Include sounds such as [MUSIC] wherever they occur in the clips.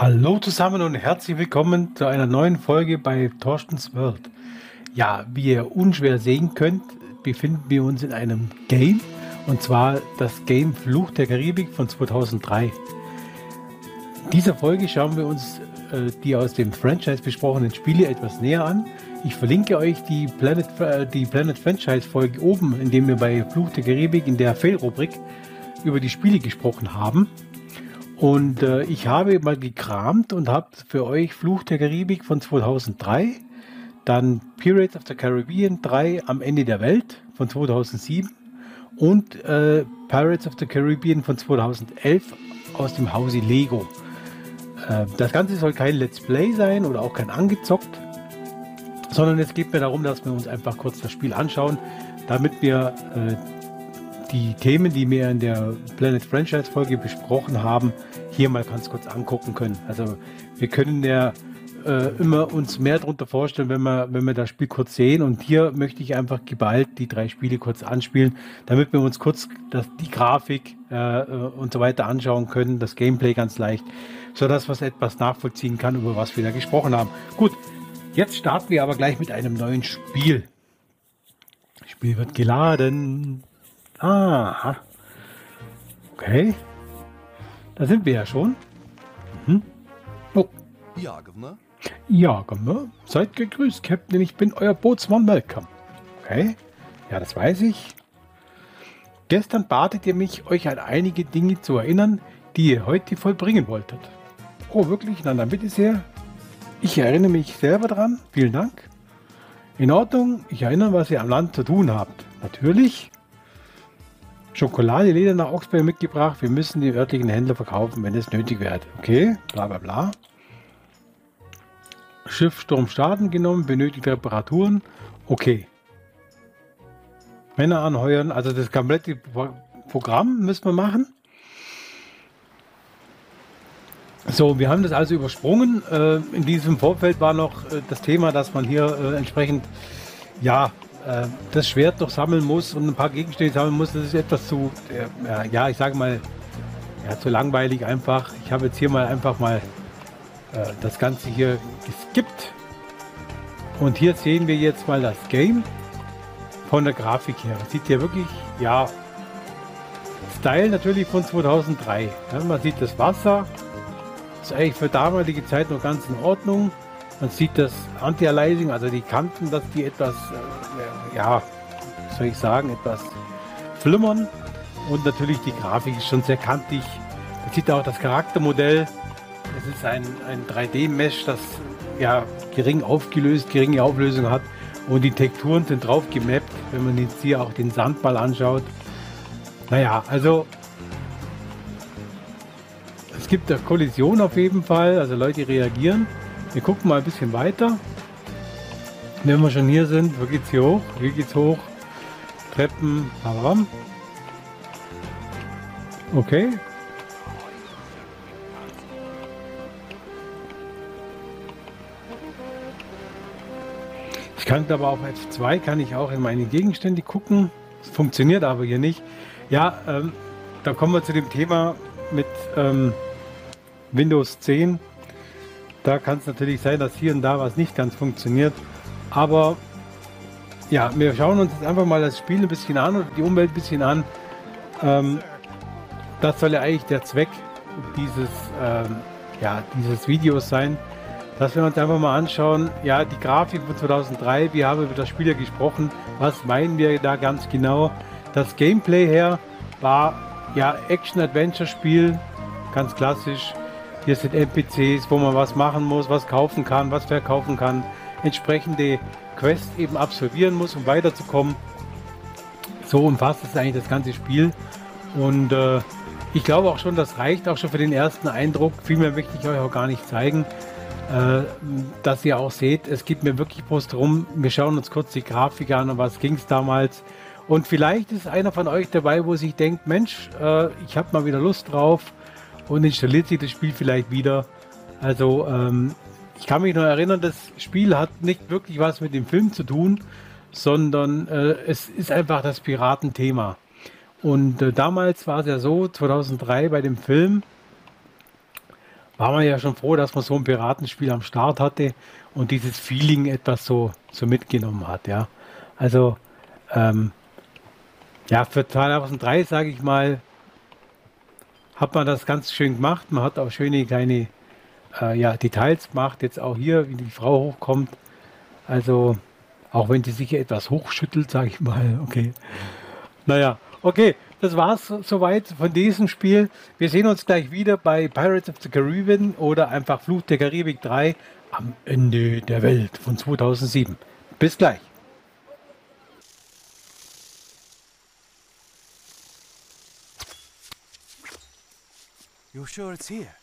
Hallo zusammen und herzlich willkommen zu einer neuen Folge bei Torstens World. Ja, wie ihr unschwer sehen könnt, befinden wir uns in einem Game und zwar das Game Fluch der Karibik von 2003. In dieser Folge schauen wir uns äh, die aus dem Franchise besprochenen Spiele etwas näher an. Ich verlinke euch die Planet, äh, die Planet Franchise Folge oben, in dem wir bei Fluch der Karibik in der Fail-Rubrik über die Spiele gesprochen haben. Und äh, ich habe mal gekramt und habe für euch Fluch der Karibik von 2003, dann Pirates of the Caribbean 3 am Ende der Welt von 2007 und äh, Pirates of the Caribbean von 2011 aus dem Hause Lego. Äh, das Ganze soll kein Let's Play sein oder auch kein angezockt, sondern es geht mir darum, dass wir uns einfach kurz das Spiel anschauen, damit wir äh, die Themen, die wir in der Planet Franchise Folge besprochen haben, hier mal ganz kurz angucken können. Also wir können ja äh, immer uns mehr darunter vorstellen, wenn wir, wenn wir das Spiel kurz sehen. Und hier möchte ich einfach geballt die drei Spiele kurz anspielen, damit wir uns kurz das, die Grafik äh, und so weiter anschauen können, das Gameplay ganz leicht, sodass man etwas nachvollziehen kann, über was wir da gesprochen haben. Gut, jetzt starten wir aber gleich mit einem neuen Spiel. Das Spiel wird geladen. Aha. Okay. Da sind wir ja schon. Mhm. Oh. Ja, Governor. Ja, Governor. Seid gegrüßt, Captain. Ich bin euer Bootsmann Malcolm. Okay. Ja, das weiß ich. Gestern batet ihr mich, euch an einige Dinge zu erinnern, die ihr heute vollbringen wolltet. Oh, wirklich? Na, dann bitte sehr. Ich erinnere mich selber dran. Vielen Dank. In Ordnung. Ich erinnere, was ihr am Land zu tun habt. Natürlich. Schokolade, Leder nach Augsburg mitgebracht. Wir müssen die örtlichen Händler verkaufen, wenn es nötig wird. Okay, bla bla bla. Schiffsturm starten genommen, benötigt Reparaturen. Okay. Männer anheuern, also das komplette Programm müssen wir machen. So, wir haben das also übersprungen. Äh, in diesem Vorfeld war noch äh, das Thema, dass man hier äh, entsprechend ja äh, das Schwert noch sammeln muss und ein paar Gegenstände sammeln muss, das ist etwas zu, äh, ja, ich sage mal, ja, zu langweilig einfach. Ich habe jetzt hier mal einfach mal äh, das Ganze hier geskippt. Und hier sehen wir jetzt mal das Game von der Grafik her. Das sieht hier wirklich, ja, Style natürlich von 2003. Ja, man sieht das Wasser. Ist eigentlich für damalige Zeit noch ganz in Ordnung. Man sieht das Anti-Aliasing, also die Kanten, dass die etwas, äh, ja, soll ich sagen, etwas flimmern. Und natürlich die Grafik ist schon sehr kantig. Man sieht auch das Charaktermodell. Es ist ein, ein 3D-Mesh, das ja gering aufgelöst, geringe Auflösung hat. Und die Texturen sind drauf gemappt, wenn man jetzt hier auch den Sandball anschaut. Naja, also es gibt eine Kollision auf jeden Fall, also Leute reagieren. Wir gucken mal ein bisschen weiter. Wenn wir schon hier sind, wo geht's hier hoch? Hier geht's hoch. Treppen. Bam. Okay. Ich kann aber auf F2 kann ich auch in meine Gegenstände gucken. Das funktioniert aber hier nicht. Ja, ähm, da kommen wir zu dem Thema mit ähm, Windows 10 da kann es natürlich sein, dass hier und da was nicht ganz funktioniert. Aber ja, wir schauen uns jetzt einfach mal das Spiel ein bisschen an und die Umwelt ein bisschen an. Ähm, das soll ja eigentlich der Zweck dieses, ähm, ja, dieses Videos sein, dass wir uns einfach mal anschauen, ja, die Grafik von 2003, wir haben über das Spiel ja gesprochen, was meinen wir da ganz genau. Das Gameplay her war ja Action-Adventure-Spiel, ganz klassisch. Hier sind NPCs, wo man was machen muss, was kaufen kann, was verkaufen kann, entsprechende Quests eben absolvieren muss, um weiterzukommen. So umfasst es eigentlich das ganze Spiel. Und äh, ich glaube auch schon, das reicht auch schon für den ersten Eindruck. Viel mehr möchte ich euch auch gar nicht zeigen. Äh, dass ihr auch seht, es geht mir wirklich bloß darum, wir schauen uns kurz die Grafik an und was ging es damals. Und vielleicht ist einer von euch dabei, wo sich denkt, Mensch, äh, ich habe mal wieder Lust drauf und installiert sich das Spiel vielleicht wieder. Also ähm, ich kann mich noch erinnern, das Spiel hat nicht wirklich was mit dem Film zu tun, sondern äh, es ist einfach das Piratenthema. Und äh, damals war es ja so, 2003 bei dem Film war man ja schon froh, dass man so ein Piratenspiel am Start hatte und dieses Feeling etwas so, so mitgenommen hat, ja. Also, ähm, ja, für 2003, sage ich mal, hat man das ganz schön gemacht. Man hat auch schöne kleine äh, ja, Details gemacht. Jetzt auch hier, wie die Frau hochkommt. Also, auch wenn sie sich etwas hochschüttelt, sage ich mal. [LAUGHS] Okay. Naja, okay. Das war's soweit von diesem Spiel. Wir sehen uns gleich wieder bei Pirates of the Caribbean oder einfach Fluch der Karibik 3 am Ende der Welt von 2007. Bis gleich. You're sure it's here?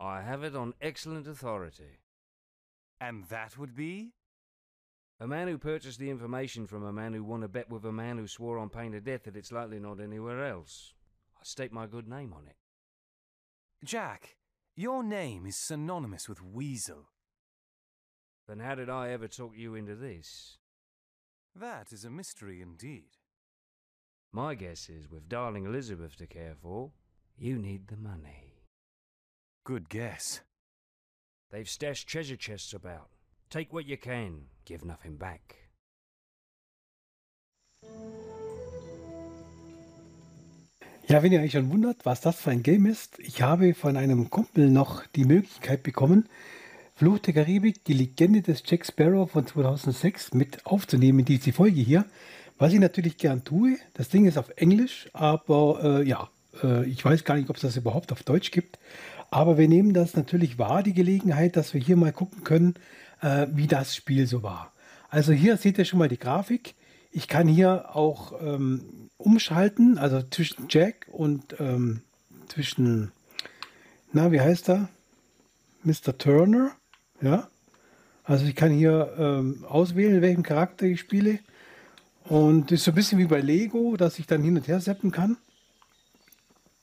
I have it on excellent authority. And that would be? A man who purchased the information from a man who won a bet with a man who swore on pain of death that it's likely not anywhere else. I stake my good name on it. Jack, your name is synonymous with Weasel. Then how did I ever talk you into this? That is a mystery indeed. My guess is, with darling Elizabeth to care for, you need the money. Good guess. They've stashed treasure chests about. Take what you can, give nothing back. Ja, wenn ihr euch schon wundert, was das für ein Game ist, ich habe von einem Kumpel noch die Möglichkeit bekommen, Fluch der Karibik, die Legende des Jack Sparrow von 2006 mit aufzunehmen in diese Folge hier. Was ich natürlich gern tue, das Ding ist auf Englisch, aber äh, ja, äh, ich weiß gar nicht, ob es das überhaupt auf Deutsch gibt. Aber wir nehmen das natürlich wahr, die Gelegenheit, dass wir hier mal gucken können, äh, wie das Spiel so war. Also hier seht ihr schon mal die Grafik. Ich kann hier auch ähm, umschalten, also zwischen Jack und ähm, zwischen, na, wie heißt er? Mr. Turner. Ja. Also ich kann hier ähm, auswählen, welchen Charakter ich spiele. Und ist so ein bisschen wie bei Lego, dass ich dann hin und her seppen kann.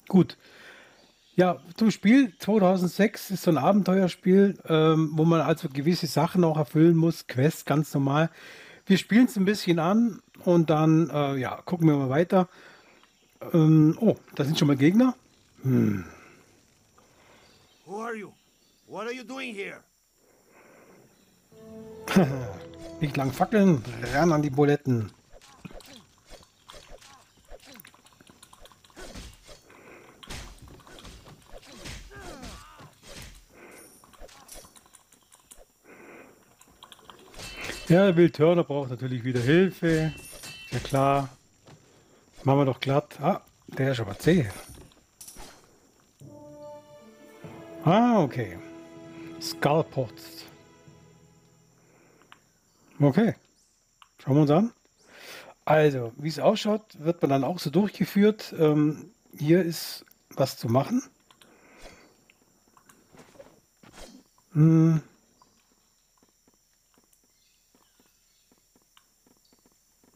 Gut. Ja, zum Spiel 2006 ist so ein Abenteuerspiel, ähm, wo man also gewisse Sachen auch erfüllen muss, Quests ganz normal. Wir spielen es ein bisschen an und dann äh, ja, gucken wir mal weiter. Ähm, oh, da sind schon mal Gegner. Hm. Who are you? What are you doing here? [LAUGHS] Nicht lang fackeln, ran an die Buletten. Ja, Will Turner braucht natürlich wieder Hilfe. Ja klar. Machen wir doch glatt. Ah, der ist aber zäh. Ah, okay. Skullpots. Okay. Schauen wir uns an. Also, wie es ausschaut, wird man dann auch so durchgeführt. Ähm, hier ist was zu machen. Hm.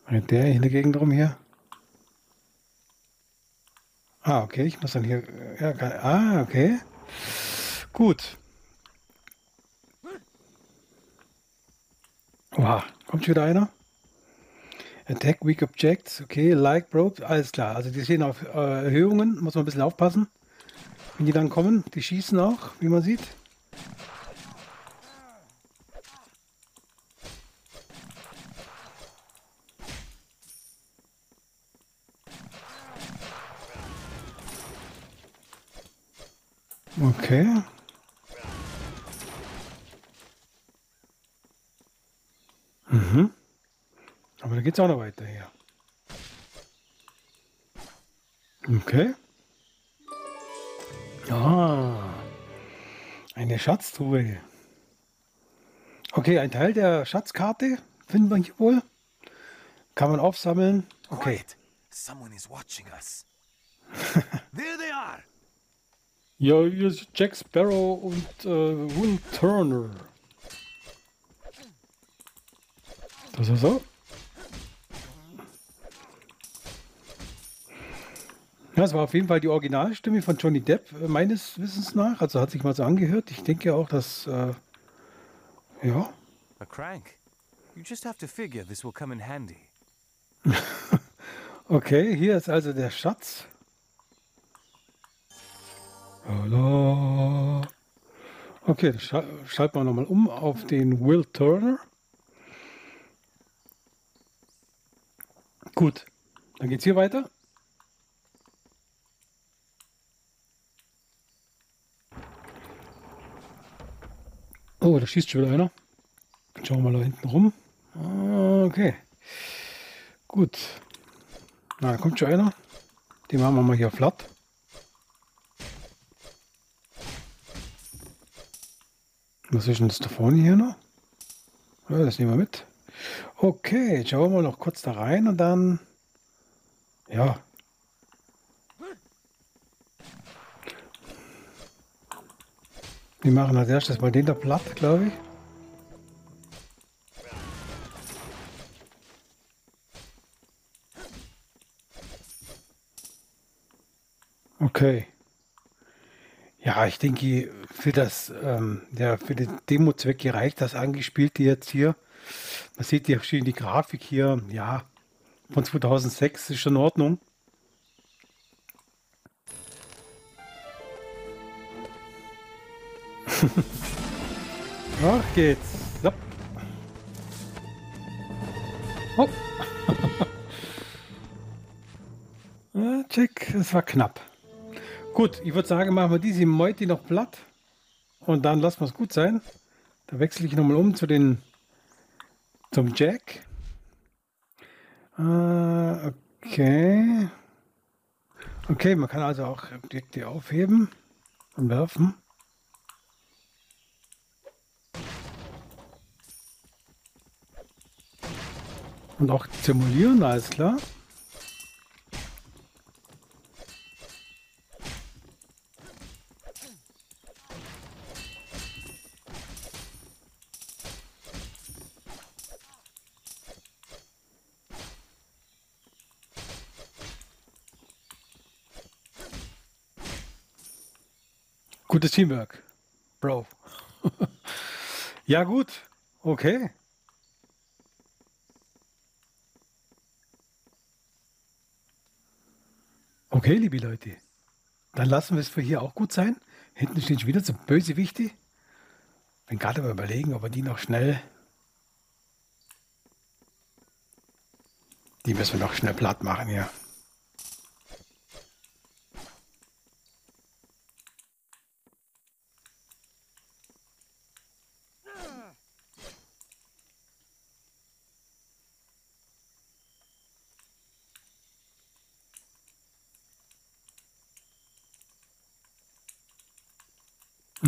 Rennt der Gegend rum hier? Ah, okay, ich muss dann hier. Ja, ah, okay. Gut. Wow, kommt wieder einer? Attack Weak Objects, okay, Like Probe, alles klar. Also die stehen auf äh, Erhöhungen, muss man ein bisschen aufpassen, wenn die dann kommen. Die schießen auch, wie man sieht. Okay. Mhm. Aber da geht es auch noch weiter hier. Okay. Ah. Eine Schatztruhe. Okay, ein Teil der Schatzkarte finden wir hier wohl. Kann man aufsammeln. Okay. Someone is watching us. [LAUGHS] there they are. Ja, hier ist Jack Sparrow und äh, Will Turner. Das ist so. Ja, es war auf jeden Fall die Originalstimme von Johnny Depp, äh, meines Wissens nach. Also hat sich mal so angehört. Ich denke auch, dass, äh, ja. A crank. You just have to figure this will come in handy. [LAUGHS] Okay, hier ist also der Schatz. Okay, dann schalten wir nochmal um auf den Will Turner. Gut, dann geht's hier weiter. Oh, da schießt schon wieder einer. Schauen wir mal da hinten rum. Ah, okay. Gut. Na, da kommt schon einer. Den machen wir mal hier flatt. Was ist denn das da vorne hier noch? Ja, das nehmen wir mit. Okay, schauen wir noch kurz da rein und dann... Ja. Wir machen als erstes mal den da platt, glaube ich. Okay. Ja, ich denke, für das, ähm, ja, für den Demo-Zweck reicht das angespielte jetzt hier. Man sieht ja schön die Grafik hier, ja, von 2006 ist schon in Ordnung. [LAUGHS] Ach geht's. So. Oh. [LAUGHS] check, es war knapp. Gut, ich würde sagen, machen wir diese Meute noch platt und dann lassen wir es gut sein. Da wechsle ich nochmal um zu den zum Jack. Äh, okay. Okay, man kann also auch Objekte aufheben und werfen. Und auch simulieren, alles klar. Gutes Teamwork, Bro. [LAUGHS] ja, gut. Okay. Okay, liebe Leute. Dann lassen wir es für hier auch gut sein. Hinten stehen schon wieder so Bösewichte. Bin gerade mal überlegen, ob wir die noch schnell. Die müssen wir noch schnell platt machen, ja.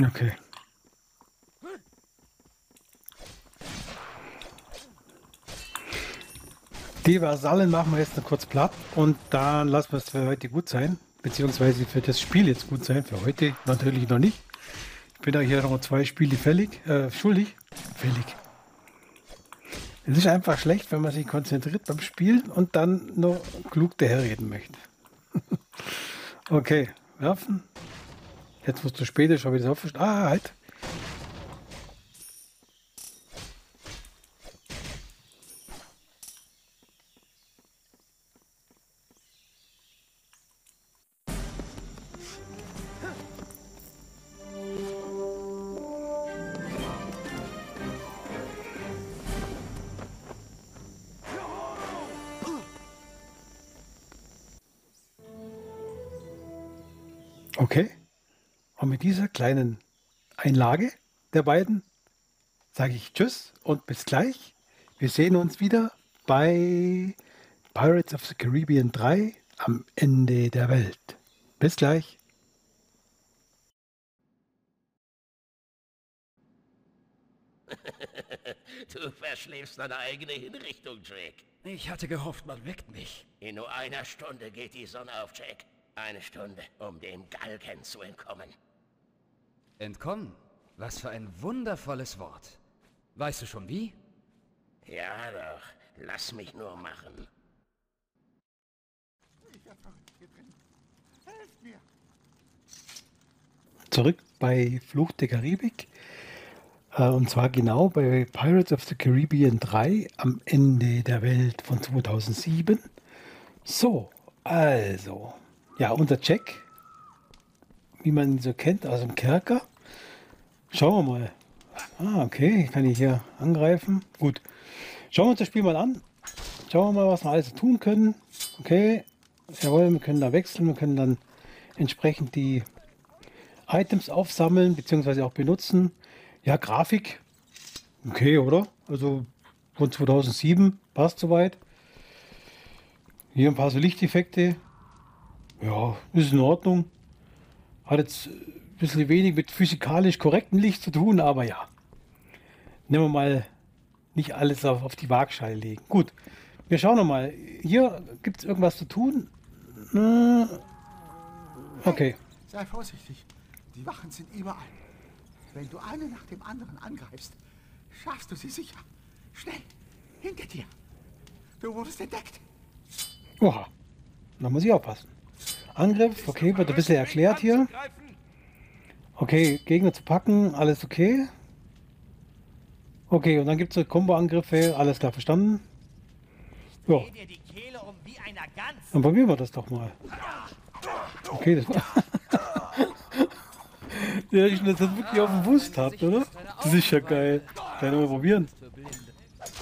Okay. Die Vasallen machen wir jetzt noch kurz platt und dann lassen wir es für heute gut sein. Beziehungsweise für das Spiel jetzt gut sein. Für heute natürlich noch nicht. Ich bin da hier noch zwei Spiele fällig, äh, schuldig. Fällig. Es ist einfach schlecht, wenn man sich konzentriert beim Spielen und dann nur klug daherreden möchte. [LAUGHS] okay, werfen. Jetzt, wo es zu spät ist, habe ich das aufgestellt. Ah, halt. Kleinen Einlage der beiden sage ich Tschüss und bis gleich. Wir sehen uns wieder bei Pirates of the Caribbean 3 am Ende der Welt. Bis gleich. [LAUGHS] du verschläfst deine eigene Hinrichtung, Jack. Ich hatte gehofft, man weckt mich. In nur einer Stunde geht die Sonne auf, Jack. Eine Stunde, um dem Galgen zu entkommen. Entkommen? Was für ein wundervolles Wort. Weißt du schon wie? Ja doch, lass mich nur machen. Zurück bei Fluch der Karibik. Äh, und zwar genau bei Pirates of the Caribbean 3 am Ende der Welt von 2007. So, also, ja, unser Check wie man ihn so kennt, aus dem Kerker. Schauen wir mal. Ah, okay, kann ich hier angreifen. Gut. Schauen wir uns das Spiel mal an. Schauen wir mal, was wir alles tun können. Okay, jawohl, wir können da wechseln. Wir können dann entsprechend die Items aufsammeln bzw. auch benutzen. Ja, Grafik. Okay, oder? Also von 2007 passt soweit. Hier ein paar so Lichteffekte. Ja, ist in Ordnung. Hat jetzt bisschen wenig mit physikalisch korrektem Licht zu tun, aber ja. Nehmen wir mal nicht alles auf, auf die Waagschale legen. Gut, wir schauen noch mal. Hier gibt es irgendwas zu tun. Äh, Okay. Sei vorsichtig. Die Wachen sind überall. Wenn du eine nach dem anderen angreifst, schaffst du sie sicher. Schnell, hinter dir. Du wurdest entdeckt. Oha. Da muss ich aufpassen. Angriff, okay, wird ein bisschen erklärt hier. Okay, Gegner zu packen, alles okay. Okay, und dann gibt es Combo-Angriffe, alles klar verstanden. Ja, dann probieren wir das doch mal. Okay, das war. [LAUGHS] ja, ich das wirklich auf dem Wust habt, oder? Das ist ja geil. Kann ich mal probieren.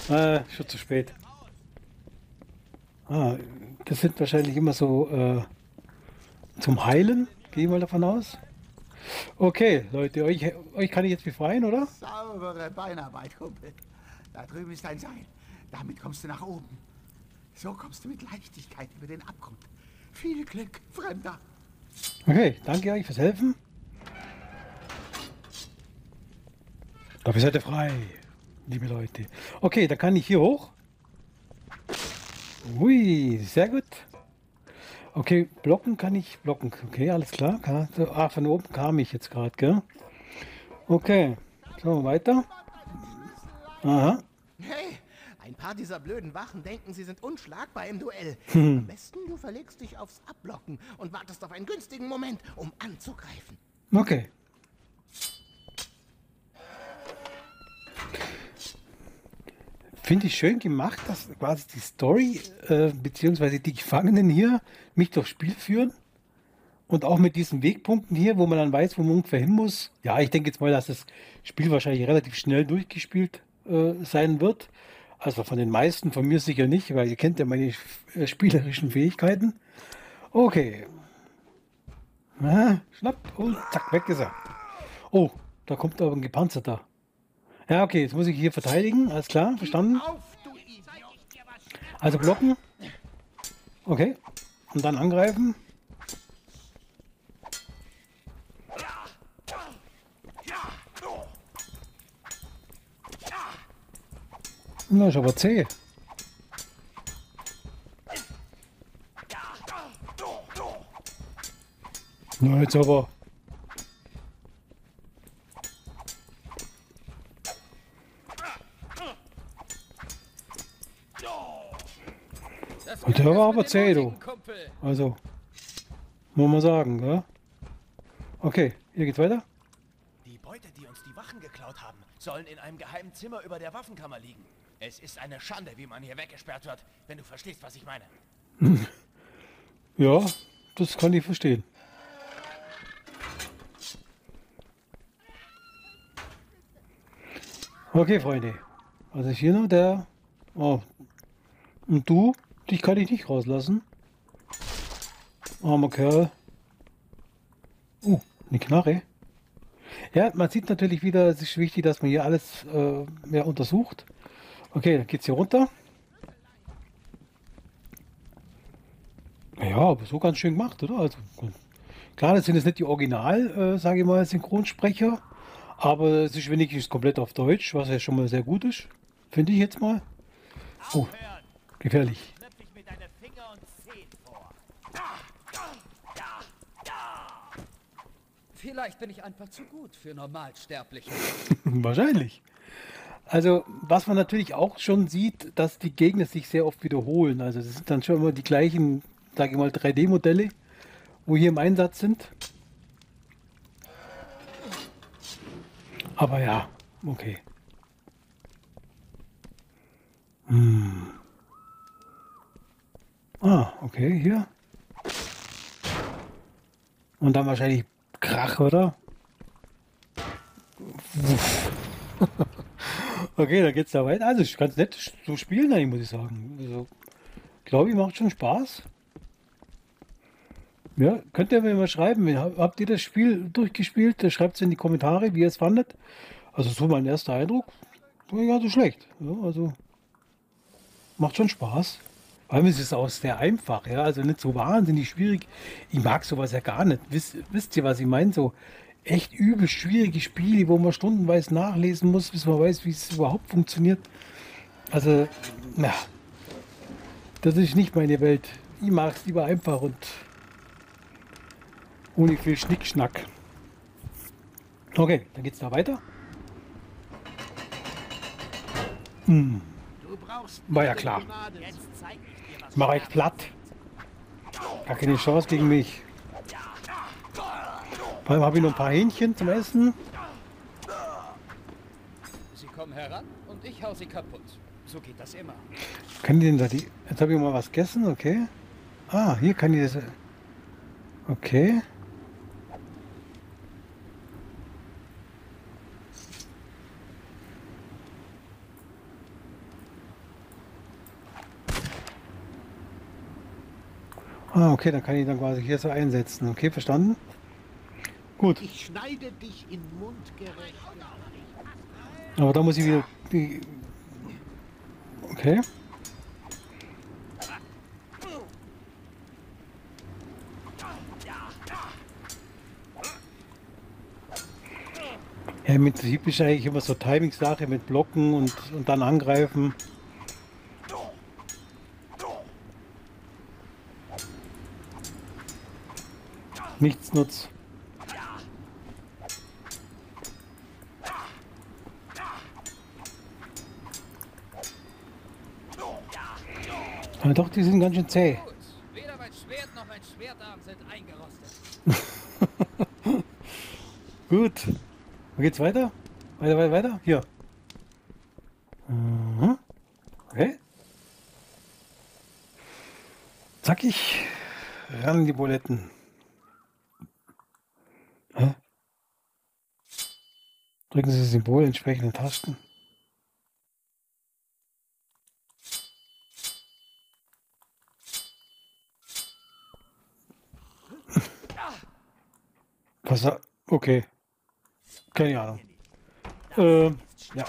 Ah, schon zu spät. Ah, das sind wahrscheinlich immer so äh, zum Heilen, gehe ich mal davon aus. Okay, Leute, euch, euch kann ich jetzt befreien, oder? Saubere Beinarbeit, Kumpel. Da drüben ist ein Seil. Damit kommst du nach oben. So kommst du mit Leichtigkeit über den Abgrund. Viel Glück, Fremder. Okay, danke euch fürs Helfen. Dafür seid ihr frei, liebe Leute. Okay, dann kann ich hier hoch. Ui, sehr gut. Okay, blocken kann ich blocken. Okay, alles klar. Ah, von oben kam ich jetzt gerade, gell? Okay, so weiter. Aha. Hey, ein paar dieser blöden Wachen denken, sie sind unschlagbar im Duell. [LAUGHS] Am besten, du verlegst dich aufs Abblocken und wartest auf einen günstigen Moment, um anzugreifen. Okay. Finde ich schön gemacht, dass quasi die Story äh, beziehungsweise die Gefangenen hier mich durchs Spiel führen. Und auch mit diesen Wegpunkten hier, wo man dann weiß, wo man ungefähr hin muss. Ja, ich denke jetzt mal, dass das Spiel wahrscheinlich relativ schnell durchgespielt äh, sein wird. Also von den meisten, von mir sicher nicht, weil ihr kennt ja meine äh, spielerischen Fähigkeiten. Okay, Ah, schnapp und zack, weg ist er. Oh, da kommt aber ein gepanzerter. Ja, okay, jetzt muss ich hier verteidigen. Alles klar, verstanden. Also blocken. Okay. Und dann angreifen. Na, ist aber zäh. Na, jetzt aber. Du. Also, muss man sagen, gell? Okay, hier geht's weiter. Die Beute, die uns die Wachen geklaut haben, sollen in einem geheimen Zimmer über der Waffenkammer liegen. Es ist eine Schande, wie man hier weggesperrt wird, wenn du verstehst, was ich meine. [LAUGHS] Ja, das kann ich verstehen. Okay, Freunde. Also hier noch der. Oh. Und du? Dich kann ich nicht rauslassen. Armer Kerl. Uh, eine Knarre. Ja, man sieht natürlich wieder, es ist wichtig, dass man hier alles äh, mehr untersucht. Okay, dann geht's hier runter. Ja, aber so ganz schön gemacht, oder? Also, klar, das sind jetzt nicht die Original, äh, sage ich mal, Synchronsprecher, aber es ist wenigstens komplett auf Deutsch, was ja schon mal sehr gut ist. Finde ich jetzt mal. Oh, gefährlich. Knöpf dich mit deinen Finger und Zehen vor. Vielleicht bin ich einfach zu gut für Normalsterbliche. [LAUGHS] Wahrscheinlich. Also, was man natürlich auch schon sieht, dass die Gegner sich sehr oft wiederholen. Also, das sind dann schon immer die gleichen, sage ich mal, 3D-Modelle, wo hier im Einsatz sind. Aber ja, okay. Hm. Ah, okay, hier. Und dann wahrscheinlich Krach, oder? [LAUGHS] okay, dann geht's da weiter. Also, ist ganz nett zu spielen, eigentlich, muss ich sagen. Also, glaube ich, macht schon Spaß. Ja, könnt ihr mir mal schreiben, habt ihr das Spiel durchgespielt? Schreibt es in die Kommentare, wie ihr es fandet. Also so mein erster Eindruck, ja, so schlecht. Ja, also macht schon Spaß. Vor allem ist es auch sehr einfach, ja, also nicht so wahnsinnig schwierig. Ich mag sowas ja gar nicht. Wisst, wisst ihr, was ich meine? So echt übel schwierige Spiele, wo man stundenweise nachlesen muss, bis man weiß, wie es überhaupt funktioniert. Also, na, das ist nicht meine Welt. Ich mag es lieber einfach und ohne viel Schnickschnack. Okay, dann geht's da weiter. Hm. War ja klar. Mach ich platt. Gar keine Chance gegen mich. Vor allem habe ich noch ein paar Hähnchen zum Essen. Sie kommen heran und ich hau sie kaputt. So geht das immer. Kann die denn da die. Jetzt habe ich mal was gegessen, okay. Ah, hier kann ich das. Okay. Ah, okay, dann kann ich dann quasi hier so einsetzen. Okay, verstanden? Gut. Ich schneide dich in mundgerecht. Aber da muss ich wieder... die- Okay. Ja, im Prinzip ist eigentlich immer so Timing-Sache mit Blocken und, und dann angreifen. Nichts nutzt. Aber doch, die sind ganz schön zäh. Gut. Weder mein Schwert noch mein Schwertarm sind eingerostet. [LAUGHS] Gut. Wo geht's weiter? Weiter, weiter, weiter? Hier. Mhm. Okay. Zackig. Ran die Buletten. Drücken Sie Symbol entsprechende Tasten. Was? Okay. Keine Ahnung. Ähm, ja.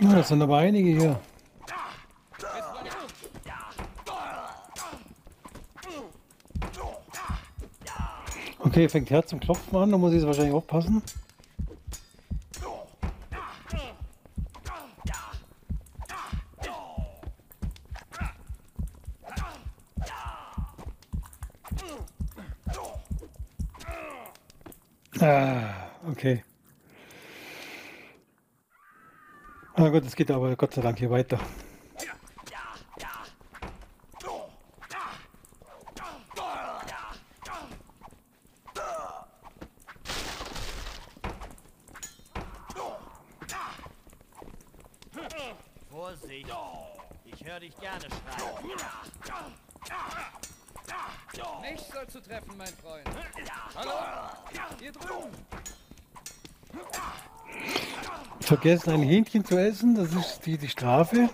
Ja, das sind aber einige hier. Okay, fängt Herz zum Klopfen an, da muss ich jetzt wahrscheinlich aufpassen. Ah, okay. Na gut, es geht aber Gott sei Dank hier weiter. Vorsicht! Ich höre dich gerne schreien. Mich sollst du treffen, mein Freund. Hallo? Hier drüben. Vergessen ein Hähnchen zu essen, das ist die, die Strafe.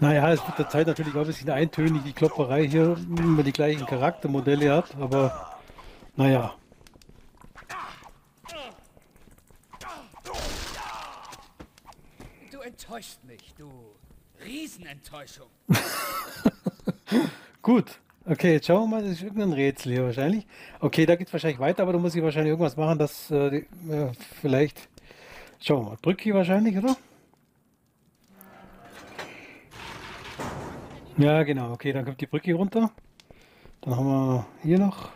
Naja, es wird der Zeit natürlich auch ein bisschen eintönig, die Klopperei hier, wenn man die gleichen Charaktermodelle hat, aber naja. Du enttäuschst mich, du Riesenenttäuschung. [LAUGHS] [LAUGHS] Gut. Okay, jetzt schauen wir mal, das ist irgendein Rätsel hier wahrscheinlich. Okay, da geht es wahrscheinlich weiter, aber da muss ich wahrscheinlich irgendwas machen, dass äh, die, äh, vielleicht. Schauen wir mal, Brücke wahrscheinlich, oder? Ja, genau, okay, dann kommt die Brücke runter. Dann haben wir hier noch.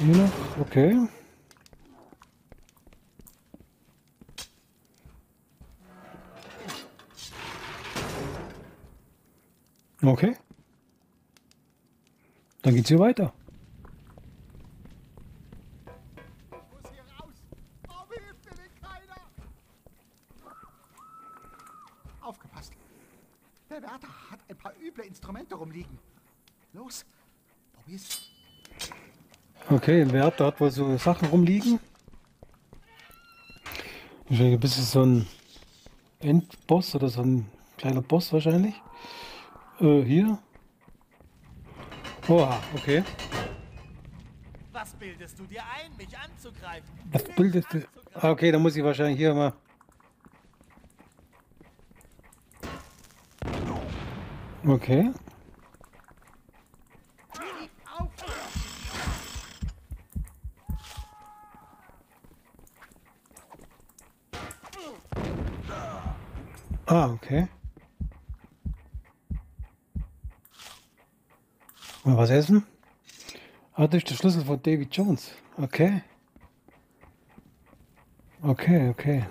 Hier noch, okay. Okay. Dann geht's hier weiter. Aufgepasst. Der Wärter hat ein paar üble Instrumente rumliegen. Los, probier's. Okay, im Wert dort, wo so Sachen rumliegen. Wahrscheinlich ein bisschen so ein Endboss oder so ein kleiner Boss wahrscheinlich. Äh, hier. Oha, okay. Was bildest du dir ein, mich anzugreifen? Was bildest du? Ah, okay, dann muss ich wahrscheinlich hier mal. Okay. Ah, okay. Mal was essen? Ah, das ist der Schlüssel von David Jones. Okay. Okay, okay.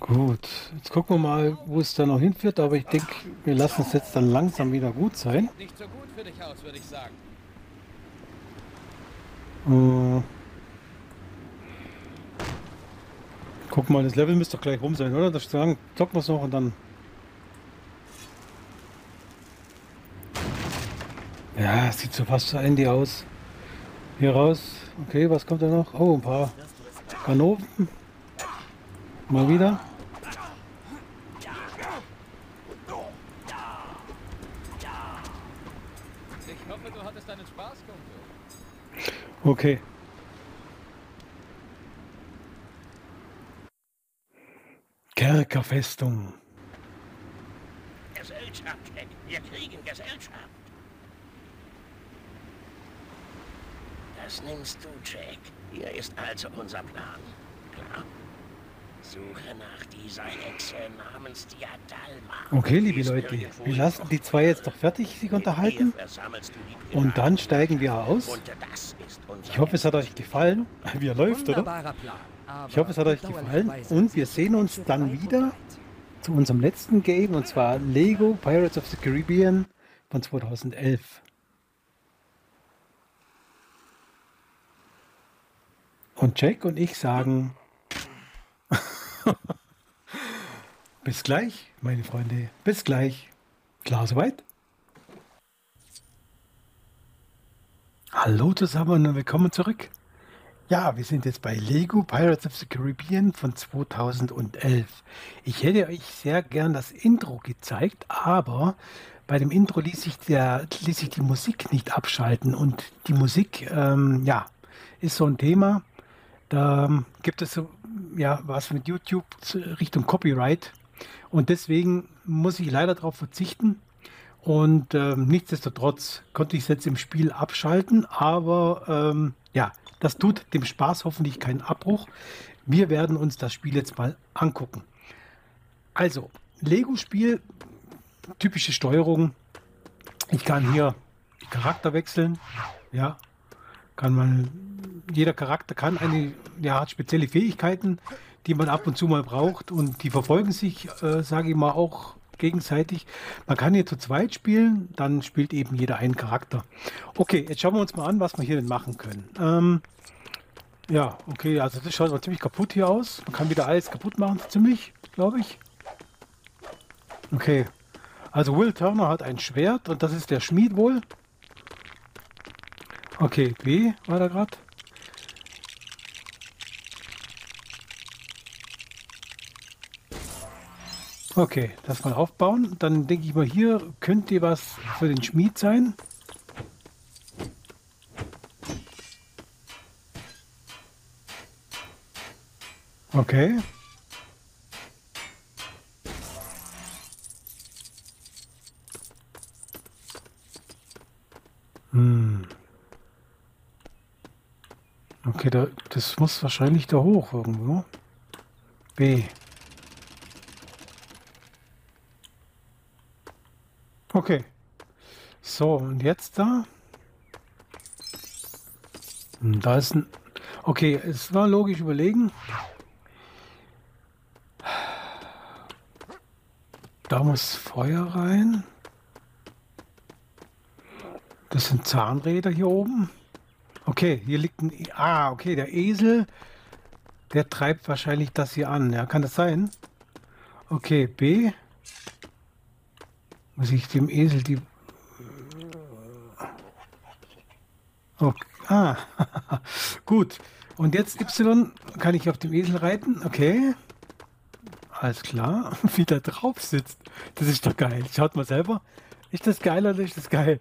Gut, jetzt gucken wir mal, wo es da noch hinführt, aber ich denke, wir lassen es jetzt dann langsam wieder gut sein. Nicht so gut für dich aus, würde ich sagen. Guck mal, das Level müsste doch gleich rum sein, oder? Das sagen, zocken wir es noch und dann. Ja, es sieht so fast zu Ende aus. Hier raus. Okay, was kommt da noch? Oh, ein paar Kanonen. Mal wieder. Ich hoffe, du hattest deinen Spaß, Kumpel. Okay. Kerkerfestung. Gesellschaft, Jack. Wir kriegen Gesellschaft. Das nimmst du, Jack. Hier ist also unser Plan. Klar. Suche nach dieser Hexe namens Diadalma. Okay, liebe Leute, wir lassen die zwei jetzt doch fertig sich unterhalten. Und dann steigen wir aus. Ich hoffe, es hat euch gefallen. Wie er läuft, oder? Wunderbarer Plan. Ich hoffe, es hat euch gefallen. Und wir sehen uns dann wieder zu unserem letzten Game, und zwar Lego Pirates of the Caribbean von 2011. Und Jack und ich sagen [LAUGHS] bis gleich, meine Freunde. Bis gleich. Klar soweit? Hallo zusammen und willkommen zurück. Ja, wir sind jetzt bei Lego Pirates of the Caribbean von 2011. Ich hätte euch sehr gern das Intro gezeigt, aber bei dem Intro ließ sich, der, ließ sich die Musik nicht abschalten und die Musik, ähm, ja, ist so ein Thema. Da gibt es so, ja, was mit YouTube Richtung Copyright und deswegen muss ich leider darauf verzichten. Und ähm, nichtsdestotrotz konnte ich es jetzt im Spiel abschalten, aber ähm, ja, das tut dem Spaß hoffentlich keinen Abbruch. Wir werden uns das Spiel jetzt mal angucken. Also, Lego-Spiel, typische Steuerung. Ich kann hier die Charakter wechseln. Ja, kann man, jeder Charakter kann eine, ja, hat spezielle Fähigkeiten, die man ab und zu mal braucht und die verfolgen sich, äh, sage ich mal, auch gegenseitig. Man kann hier zu zweit spielen, dann spielt eben jeder einen Charakter. Okay, jetzt schauen wir uns mal an, was wir hier denn machen können. Ähm, ja, okay, also das schaut mal ziemlich kaputt hier aus. Man kann wieder alles kaputt machen, ziemlich, glaube ich. Okay, also Will Turner hat ein Schwert und das ist der Schmied wohl. Okay, B war da gerade. Okay, das mal aufbauen. Dann denke ich mal, hier könnte was für den Schmied sein. Okay. Hm. Okay, da, das muss wahrscheinlich da hoch irgendwo. B. Okay. So, und jetzt da? Hm, Da ist ein. Okay, es war logisch überlegen. Da muss Feuer rein. Das sind Zahnräder hier oben. Okay, hier liegt ein... E ah, okay, der Esel, der treibt wahrscheinlich das hier an. Ja, kann das sein? Okay, B. Muss ich dem Esel die... Okay. Ah, [LAUGHS] gut. Und jetzt Y kann ich auf dem Esel reiten. Okay. Alles klar. [LAUGHS] Wie der drauf sitzt. Das ist doch geil. Schaut mal selber. Ist das geil oder ist das geil?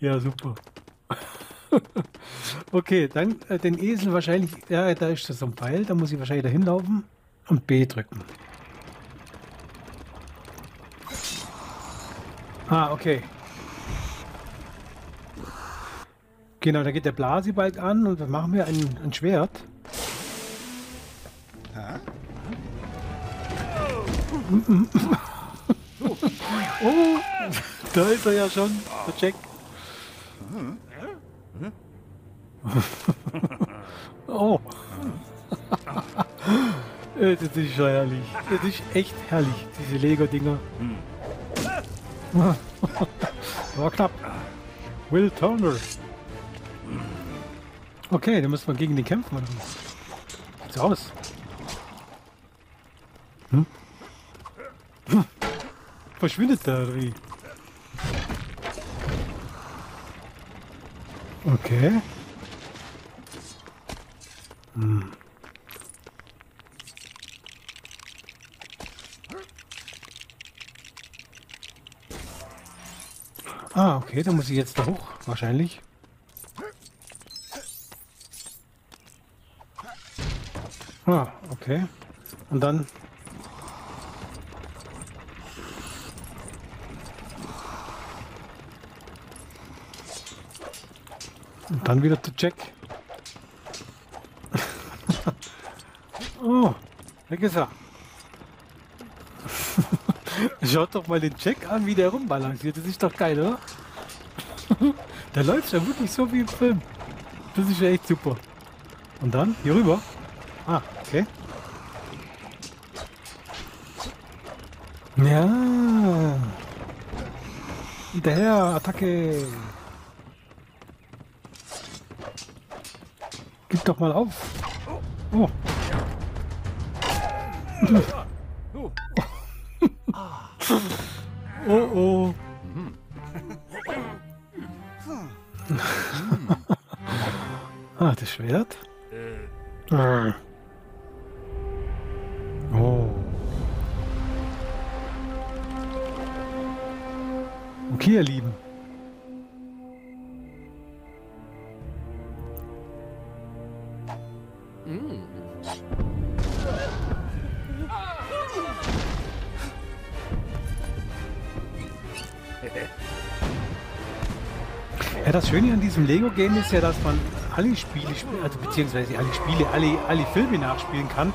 Ja, super. [LAUGHS] okay, dann äh, den Esel wahrscheinlich. Ja, da ist das so ein Pfeil. Da muss ich wahrscheinlich dahin laufen und B drücken. Ah, okay. Genau, da geht der Blasibalg an und was machen wir? Ein, ein Schwert. oh, [LAUGHS] da ist er ja schon, der Jack. [LAUGHS] oh. [LAUGHS] das ist schon herrlich. Das ist echt herrlich, diese Lego-Dinger. War knapp. Will Turner. Okay, dann müssen wir gegen den kämpfen. Oder? Sieht's aus. Hm? Hm. Verschwindet da, oder? Okay. Hm. Ah, okay, da muss ich jetzt da hoch, wahrscheinlich. Ah, okay. Und dann... Und dann wieder zu Jack. [LAUGHS] oh, weg ist er. [LAUGHS] Schaut doch mal den Jack an, wie der rumbalanciert. Das ist doch geil, oder? Der läuft ja wirklich so wie im Film. Das ist ja echt super. Und dann hier rüber. Ah, okay. Ja. Hinterher, Attacke. Gib doch mal auf. Oh. [LAUGHS] Oh oh. Schwert? Ah. Okay, ihr Lieben. Ja, das Schöne an diesem Lego-Game ist ja, dass man alle Spiele, also beziehungsweise alle Spiele, alle, alle Filme nachspielen kann,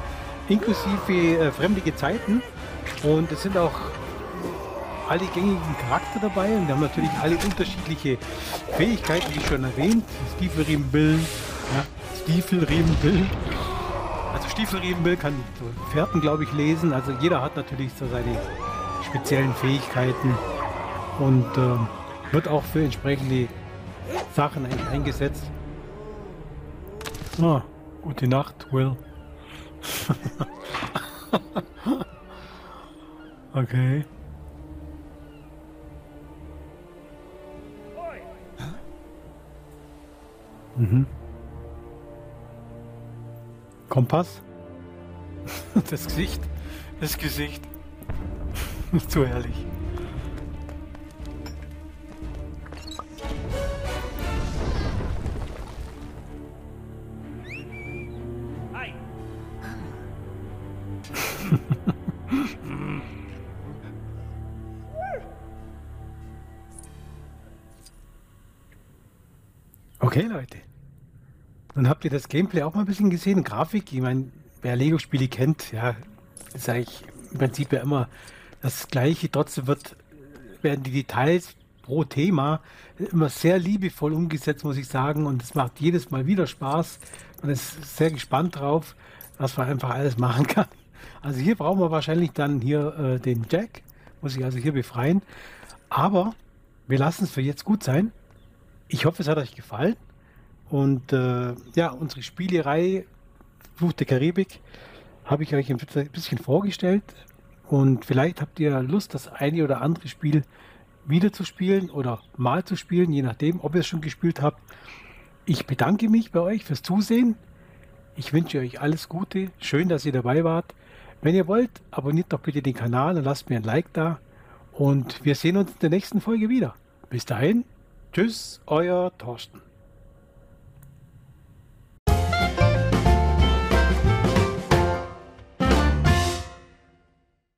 inklusive äh, fremde Gezeiten. Und es sind auch alle gängigen Charakter dabei und wir haben natürlich alle unterschiedliche Fähigkeiten, wie schon erwähnt. Stiefelriemen Bill, ja, Stiefelriemen Bill. Also Stiefelriemen Bill kann Fährten, glaube ich, lesen. Also jeder hat natürlich so seine speziellen Fähigkeiten und äh, wird auch für entsprechende Sachen eingesetzt. Ah, gute Nacht, Will. [LAUGHS] okay. Mhm. Kompass? [LAUGHS] Das Gesicht? Das Gesicht. [LAUGHS] Zu herrlich. Leute. Dann habt ihr das Gameplay auch mal ein bisschen gesehen. Grafik, ich meine, wer Lego-Spiele kennt, ja, ist eigentlich im Prinzip ja immer das Gleiche. Trotzdem wird, werden die Details pro Thema immer sehr liebevoll umgesetzt, muss ich sagen. Und es macht jedes Mal wieder Spaß, und ist sehr gespannt drauf, was man einfach alles machen [LAUGHS] kann. Also hier brauchen wir wahrscheinlich dann hier äh, den Jack, muss ich also hier befreien. Aber wir lassen es für jetzt gut sein. Ich hoffe, es hat euch gefallen. Und äh, ja, unsere Spielerei Fluch der Karibik habe ich euch ein bisschen vorgestellt. Und vielleicht habt ihr Lust, das eine oder andere Spiel wieder zu spielen oder mal zu spielen, je nachdem, ob ihr es schon gespielt habt. Ich bedanke mich bei euch fürs Zusehen. Ich wünsche euch alles Gute. Schön, dass ihr dabei wart. Wenn ihr wollt, abonniert doch bitte den Kanal und lasst mir ein Like da. Und wir sehen uns in der nächsten Folge wieder. Bis dahin, tschüss, euer Thorsten.